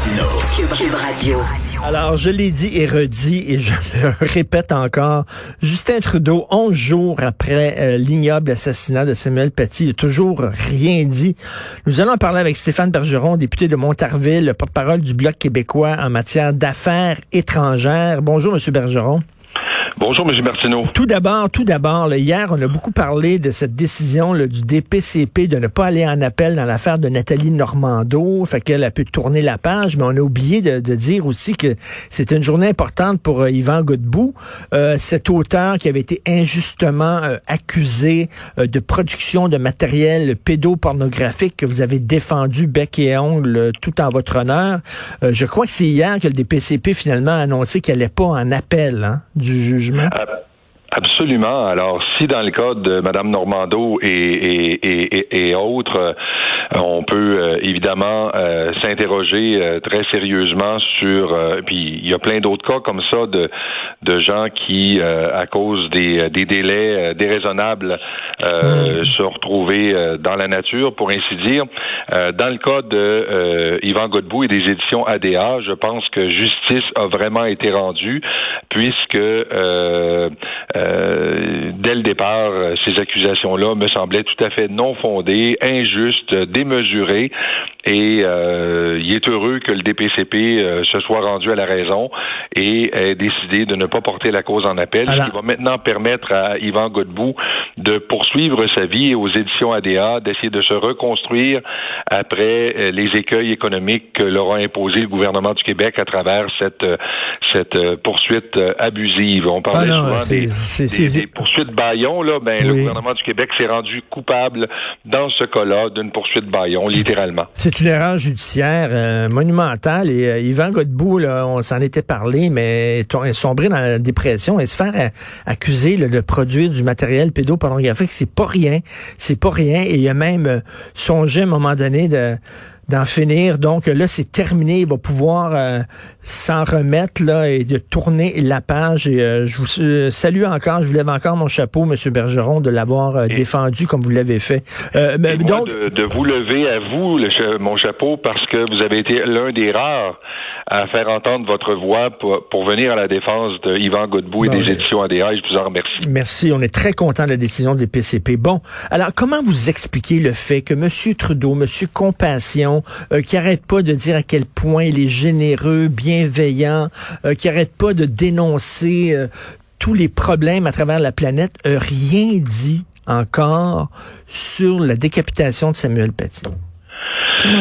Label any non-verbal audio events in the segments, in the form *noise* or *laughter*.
Martino. Cube Radio. Alors, je l'ai dit et redit, et je *laughs* le répète encore, Justin Trudeau, 11 jours après euh, l'ignoble assassinat de Samuel Paty, n'a toujours rien dit. Nous allons en parler avec Stéphane Bergeron, député de Montarville, porte-parole du Bloc québécois en matière d'affaires étrangères. Bonjour, Monsieur Bergeron. Bonjour, M. Martineau. Tout d'abord, tout d'abord, hier, on a beaucoup parlé de cette décision là, du DPCP de ne pas aller en appel dans l'affaire de Nathalie Normando, fait qu'elle a pu tourner la page, mais on a oublié de, dire aussi que c'était une journée importante pour euh, Yvan Godbout, euh, cet auteur qui avait été injustement euh, accusé de production de matériel pédopornographique que vous avez défendu bec et ongle tout en votre honneur. je crois que c'est hier que le DPCP finalement a annoncé qu'il n'allait pas en appel hein, du jugement Absolument. Alors, si dans le cas de Mme Normando et, et, et, autres, euh, on peut euh, évidemment euh, s'interroger très sérieusement sur. puis il y a plein d'autres cas comme ça de, de gens qui, à cause des, des délais déraisonnables, se retrouvaient dans la nature, pour ainsi dire. dans le cas de Yvan Godbout et des éditions ADA, je pense que justice a vraiment été rendue puisque euh, euh, dès le départ, ces accusations-là me semblaient tout à fait non fondées, injustes, démesurées, et euh, il est heureux que le DPCP se soit rendu à la raison et ait décidé de ne pas porter la cause en appel, ce qui va maintenant permettre à Yvan Godbout de poursuivre sa vie aux éditions ADA d'essayer de se reconstruire après les écueils économiques que leur a imposé le gouvernement du Québec à travers cette cette poursuite abusive. On parlait ah souvent des, poursuites Bayon. Là, ben, Le gouvernement du Québec s'est rendu coupable dans ce cas-là d'une poursuite Bayon, littéralement. C'est une erreur judiciaire euh, monumentale. Et euh, Yvan Godbout, là, on s'en était parlé, mais est sombré dans la dépression et se faire euh, accuser de produire du matériel pédopornographique, c'est pas rien. C'est pas rien. Et il a même songé à un moment donné de d'en finir. Donc là, c'est terminé. Il va pouvoir euh, s'en remettre là et de tourner la page. Et euh, je vous euh, salue encore. Je vous lève encore mon chapeau, Monsieur Bergeron, de l'avoir défendu comme vous l'avez fait. donc de, vous lever à vous le, mon chapeau parce que vous avez été l'un des rares à faire entendre votre voix pour, venir à la défense de Yvan Godbout et des éditions ADA. Je vous en remercie. Merci. On est très content de la décision des PCP. Bon, alors comment vous expliquez le fait que Monsieur Trudeau, Monsieur Compassion euh, qui arrête pas de dire à quel point il est généreux, bienveillant, euh, qui arrête pas de dénoncer euh, tous les problèmes à travers la planète, rien dit encore sur la décapitation de Samuel Paty.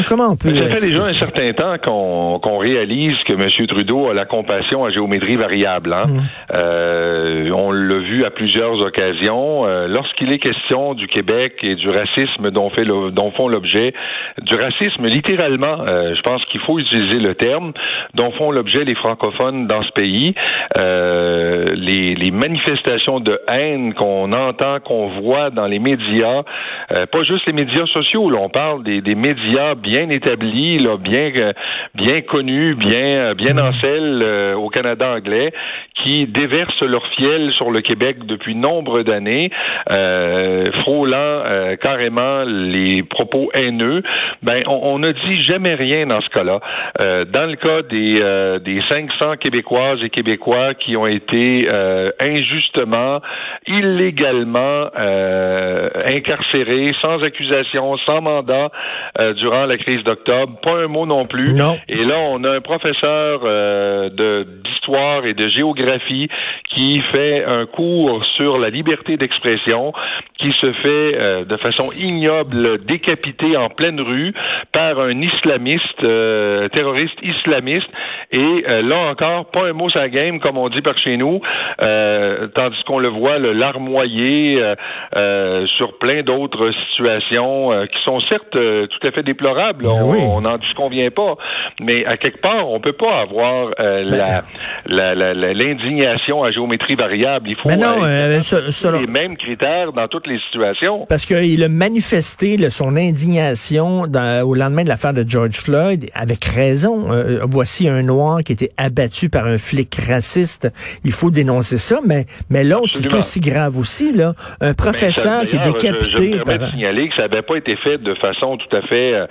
Comment, on peut... Ça fait déjà un certain temps qu'on réalise que M. Trudeau a la compassion à géométrie variable. Hein? Mmh. Euh, on l'a vu à plusieurs occasions. Euh, lorsqu'il est question du Québec et du racisme dont, fait dont font l'objet, du racisme littéralement, euh, je pense qu'il faut utiliser le terme, dont font l'objet les francophones dans ce pays, les, manifestations de haine qu'on entend, qu'on voit dans les médias, pas juste les médias sociaux, là, on parle des, médias bien établi, là, bien euh, bien connu, bien euh, bien en selle euh, au Canada anglais, qui déversent leur fiel sur le Québec depuis nombre d'années, frôlant carrément les propos haineux. Ben, on n'a dit jamais rien dans ce cas-là. dans le cas des des 500 Québécoises et Québécois qui ont été injustement, illégalement incarcérés, sans accusation, sans mandat durant la crise d'octobre. Pas un mot non plus. Non. Et là, on a un professeur euh, de d'histoire et de géographie qui fait un cours sur la liberté d'expression, qui se fait euh, de façon ignoble décapiter en pleine rue par un islamiste, euh, terroriste islamiste, Et là encore, pas un mot la game, comme on dit par chez nous, tandis qu'on le voit le larmoyer sur plein d'autres situations qui sont certes tout à fait déplorables. Ben on n'en disconvient pas, mais à quelque part, on peut pas avoir ben, la l'indignation à géométrie variable. Il faut les mêmes critères dans toutes les situations. Parce qu'il a manifesté son indignation au lendemain de l'affaire de George Floyd avec raison. Euh, voici un noir qui était abattu par un flic raciste. Il faut dénoncer ça, mais mais l'autre c'est aussi grave aussi là. Un professeur qui est décapité. Je, je me de signaler que ça n'avait pas été fait de façon tout à fait. Euh,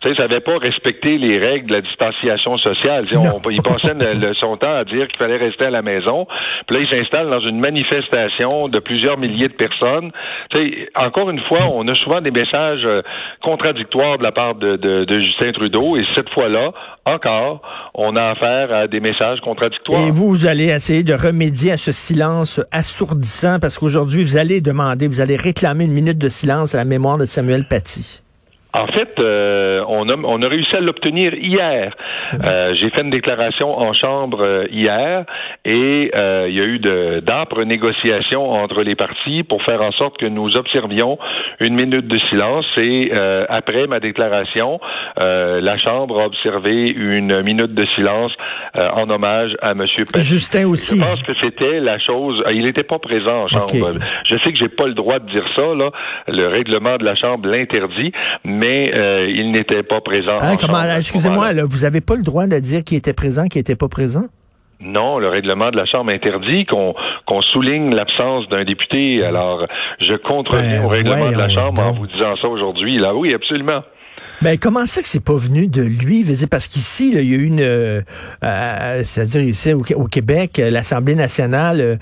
tu sais, ça n'avait pas respecté les règles de la distanciation sociale. On, il passait son temps à dire qu'il fallait rester à la maison. Puis là, il s'installe dans une manifestation de plusieurs milliers de personnes. sais, encore une fois, on a souvent des messages euh, contradictoires de la part de, de, Justin Trudeau. Et cette fois-là, encore, on a affaire à des messages contradictoires. Et vous, vous allez essayer de remédier à ce silence assourdissant parce qu'aujourd'hui, vous allez demander, vous allez réclamer une minute de silence à la mémoire de Samuel Paty. En fait, euh, on, a, on a réussi à l'obtenir hier. Euh, j'ai fait une déclaration en chambre euh, hier et il y a eu d'âpres négociations entre les partis pour faire en sorte que nous observions une minute de silence. Et après ma déclaration, la Chambre a observé une minute de silence en hommage à M. Justin aussi. Je pense que c'était la chose. Il n'était pas présent en chambre. Je sais que j'ai pas le droit de dire ça. Là, le règlement de la Chambre l'interdit mais euh, il n'était pas présent. Hein, excusez-moi, vous n'avez pas le droit de dire qu'il était présent, qu'il n'était pas présent? Non, le règlement de la Chambre interdit qu'on souligne l'absence d'un député. Alors, je contreviens ben, au règlement de la Chambre en vous disant ça aujourd'hui. Là, oui, absolument. Ben comment ça que c'est pas venu de lui? Parce qu'ici, il y a eu une, euh, euh, c'est-à-dire ici au, Québec, euh, l'Assemblée nationale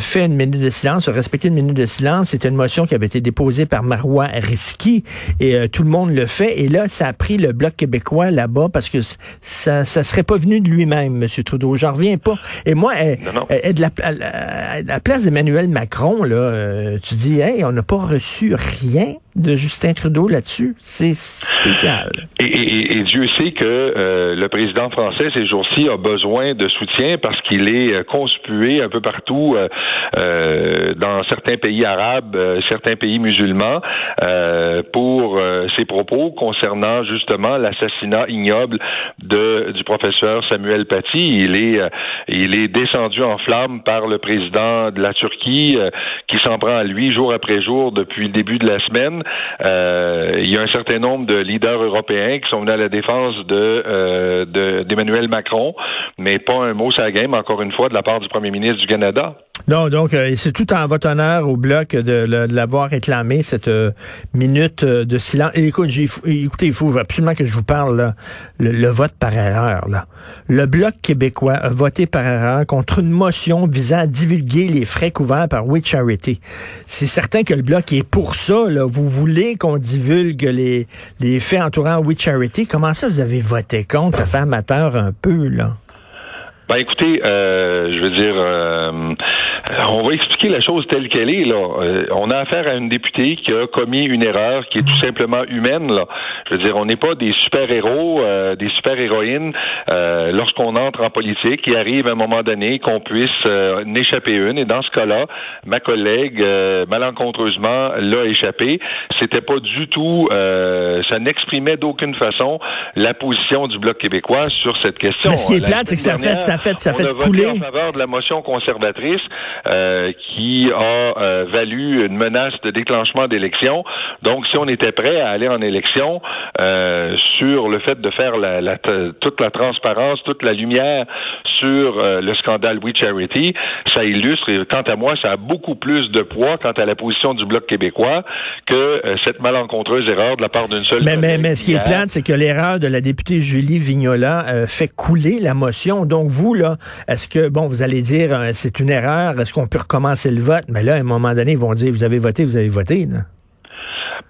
fait une minute de silence, a respecté une minute de silence. C'est une motion qui avait été déposée par Marois Risky et tout le monde le fait. Et là, ça a pris le bloc québécois là-bas parce que ça, ça serait pas venu de lui-même, M. Trudeau. J'en reviens pas. Et moi, de la, à la place d'Emmanuel Macron, là, tu dis, hey, on n'a pas reçu rien de Justin Trudeau là-dessus. C'est spécial. Et, Dieu sait que euh, le président français ces jours-ci a besoin de soutien parce qu'il est euh, conspué un peu partout euh, dans certains pays arabes, certains pays musulmans pour ses propos concernant justement l'assassinat ignoble de du professeur Samuel Paty. Il est il est descendu en flammes par le président de la Turquie qui s'en prend à lui jour après jour depuis le début de la semaine. Euh, il y a un certain nombre de leaders européens qui sont venus à la défense de euh, d'Emmanuel Macron, mais pas un mot la game, encore une fois, de la part du premier ministre du Canada. Non, donc euh, c'est tout en votre honneur au bloc de, l'avoir réclamé cette minute de silence. Écoute, écoutez, il faut absolument que je vous parle le, vote par erreur. Là. Le bloc québécois a voté par erreur contre une motion visant à divulguer les frais couverts par We Charity. C'est certain que le bloc est pour ça. Là. Vous voulez qu'on divulgue les, les faits entourant We Charity. Comment ça vous avez voté contre? Ça fait amateur un peu, là. Ben écoutez, euh, je veux dire, euh, on va expliquer la chose telle qu'elle est. Là, euh, on a affaire à une députée qui a commis une erreur qui est tout simplement humaine. Là, je veux dire, on n'est pas des super héros, des super héroïnes lorsqu'on entre en politique. Il arrive à un moment donné qu'on puisse n'échapper une. Et dans ce cas-là, ma collègue malencontreusement l'a échappé. C'était pas du tout, ça n'exprimait d'aucune façon la position du bloc québécois sur cette question. Mais ce qui est plate, c'est que ça fait ça fait, ça fait couler. en faveur de la motion conservatrice euh, qui a euh, valu une menace de déclenchement d'élection. Donc, si on était prêt à aller en élection euh, sur le fait de faire la, la, toute la transparence, toute la lumière sur euh, le scandale We Charity, ça illustre, et quant à moi, ça a beaucoup plus de poids quant à la position du Bloc québécois que euh, cette malencontreuse erreur de la part d'une seule mais, mais, mais, ce qui est plate, c'est que l'erreur de la députée Julie Vignola euh, fait couler la motion. Donc, vous, est-ce que, bon, vous allez dire, c'est une erreur, est-ce qu'on peut recommencer le vote? Mais là, à un moment donné, ils vont dire, vous avez voté, vous avez voté. Là.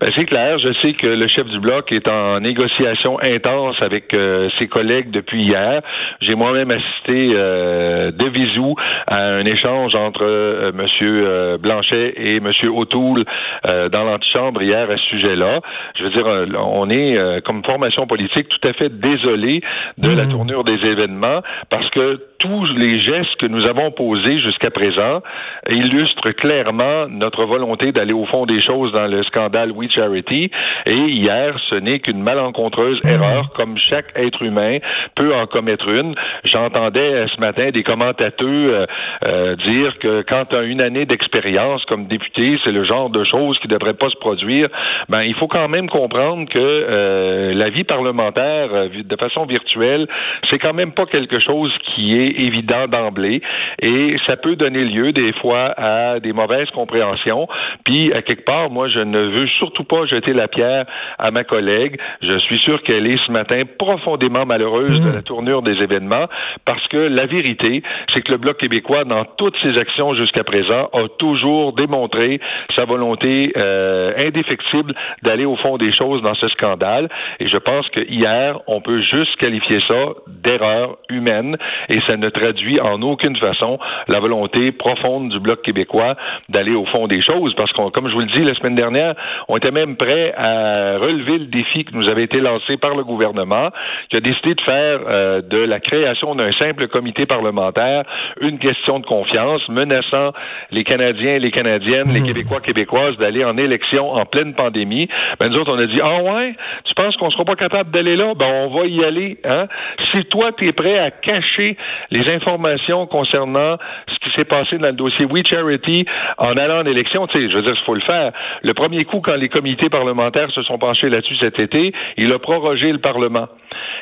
Ben, c'est clair. Je sais que le chef du bloc est en négociation intense avec euh, ses collègues depuis hier. J'ai moi-même assisté euh, de visou à un échange entre euh, M. Blanchet et M. O'Toole dans l'antichambre hier à ce sujet-là. Je veux dire, on est comme formation politique tout à fait désolé de la mmh. tournure des événements parce que tous les gestes que nous avons posés jusqu'à présent illustrent clairement notre volonté d'aller au fond des choses dans le scandale Charity. Et hier, ce n'est qu'une malencontreuse mhm. erreur, comme chaque être humain peut en commettre une. J'entendais euh, ce matin des commentateurs euh, euh, dire que quand tu as une année d'expérience comme député, c'est le genre de choses qui ne devrait pas se produire. Ben, il faut quand même comprendre que la vie parlementaire, de façon virtuelle, c'est quand même pas quelque chose qui est évident d'emblée et ça peut donner lieu des fois à des mauvaises compréhensions. Puis à quelque part, moi, je ne veux surtout pas jeter la pierre à ma collègue. Je suis sûr qu'elle est ce matin profondément malheureuse de mmh. la tournure des événements parce que la vérité, c'est que le Bloc québécois, dans toutes ses actions jusqu'à présent, a toujours démontré sa volonté euh, indéfectible d'aller au fond des choses dans ce scandale. Et je pense que hier, on peut juste qualifier ça d'erreur humaine et ça ne traduit en aucune façon la volonté profonde du Bloc québécois d'aller au fond des choses parce qu'on, comme je vous le dis la semaine dernière, on était même prêt à relever le défi qui nous avait été lancé par le gouvernement, qui a décidé de faire euh, de la création d'un simple comité parlementaire une question de confiance, menaçant les Canadiens et les Canadiennes, les mmh. Québécois québécoises d'aller en élection en pleine pandémie. Ben nous autres, on a dit ah ouais, tu penses qu'on sera pas capable d'aller là Ben on va y aller. Hein? Si toi tu es prêt à cacher les informations concernant ce qui s'est passé dans le dossier We Charity en allant en élection, tu sais, je veux dire, il faut le faire. Le premier coup, quand les comités parlementaires se sont penchés là-dessus cet été, il a prorogé le Parlement.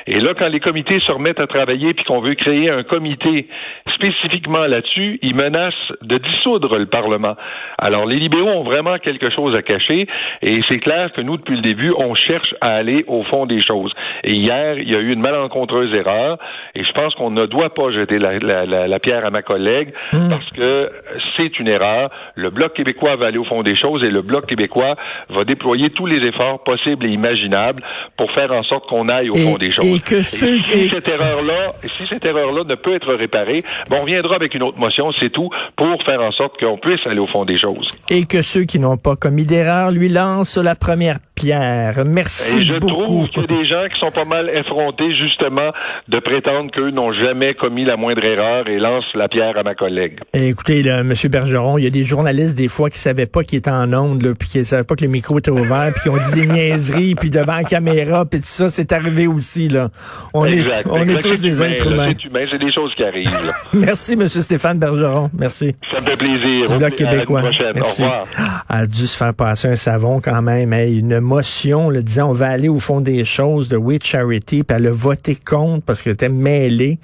Et là, quand les comités se remettent à travailler puis qu'on veut créer un comité spécifiquement là-dessus, ils menacent de dissoudre le Parlement. Alors, les libéraux ont vraiment quelque chose à cacher et c'est clair que nous, depuis le début, on cherche à aller au fond des choses. Et hier, il y a eu une malencontreuse erreur et je pense qu'on ne doit pas jeter la, pierre à ma collègue hmm. parce que c'est une erreur. Le Bloc québécois va aller au fond des choses et le Bloc québécois va déployer tous les efforts possibles et imaginables pour faire en sorte qu'on aille au fond des choses. Et que si cette erreur-là, si cette erreur-là ne peut être réparée, bon, on reviendra avec une autre motion, c'est tout, pour faire en sorte qu'on puisse aller au fond des choses. Et que ceux qui n'ont pas commis d'erreur lui lancent la première pierre. Merci Et je beaucoup. trouve qu'il y a des gens qui sont pas mal effrontés, justement, de prétendre qu'eux n'ont jamais commis la moindre erreur et lancent la pierre à ma collègue. Écoutez, là, M. Bergeron, il y a des journalistes, des fois, qui savaient pas qu'il était en onde, là, puis qui savaient pas que le micro était ouvert, puis qui ont dit des niaiseries, puis devant la caméra, puis tout ça, c'est arrivé aussi, là. On est, on est tous des êtres humains. C'est des choses qui arrivent. *laughs* Merci, M. Stéphane Bergeron. Merci. Ça me fait plaisir. Du Bloc québécois. Merci. Au revoir. a dû se faire passer un savon quand même. Hey, une motion, le disant on va aller au fond des choses de We Charity, puis elle a voté contre parce qu'elle était mêlée.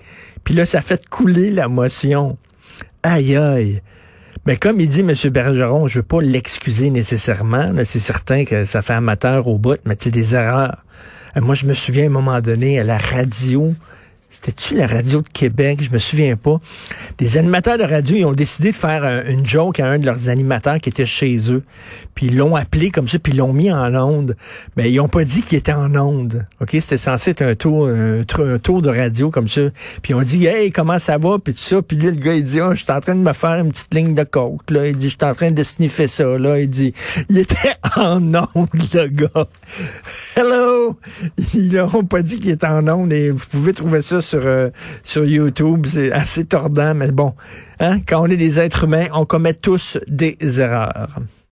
Puis là, ça fait couler la motion. Aïe aïe. Mais comme il dit M. Bergeron, je veux pas l'excuser nécessairement. C'est certain que ça fait amateur au bout, mais c'est des erreurs. Euh, moi, je me souviens à un moment donné à la radio, c'était-tu la radio de Québec? Je me souviens pas. Des animateurs de radio, ils ont décidé de faire une joke à un de leurs animateurs qui était chez eux. Puis ils l'ont appelé comme ça, puis ils l'ont mis en onde. Mais ils ont pas dit qu'il était en onde. OK? C'était censé être un tour, un, tour de radio comme ça. Puis on dit, hey, comment ça va? Puis tout ça. Puis lui, le gars, il dit, oh, je suis en train de me faire une petite ligne de coke, là. Il dit, je suis en train de sniffer ça, là. Il dit, il était *laughs* en onde, le gars. Hello! Ils n'ont pas dit qu'il était en onde et vous pouvez trouver ça sur, euh, sur YouTube. C'est assez tordant, mais bon, hein, quand on est des êtres humains, on commet tous des erreurs.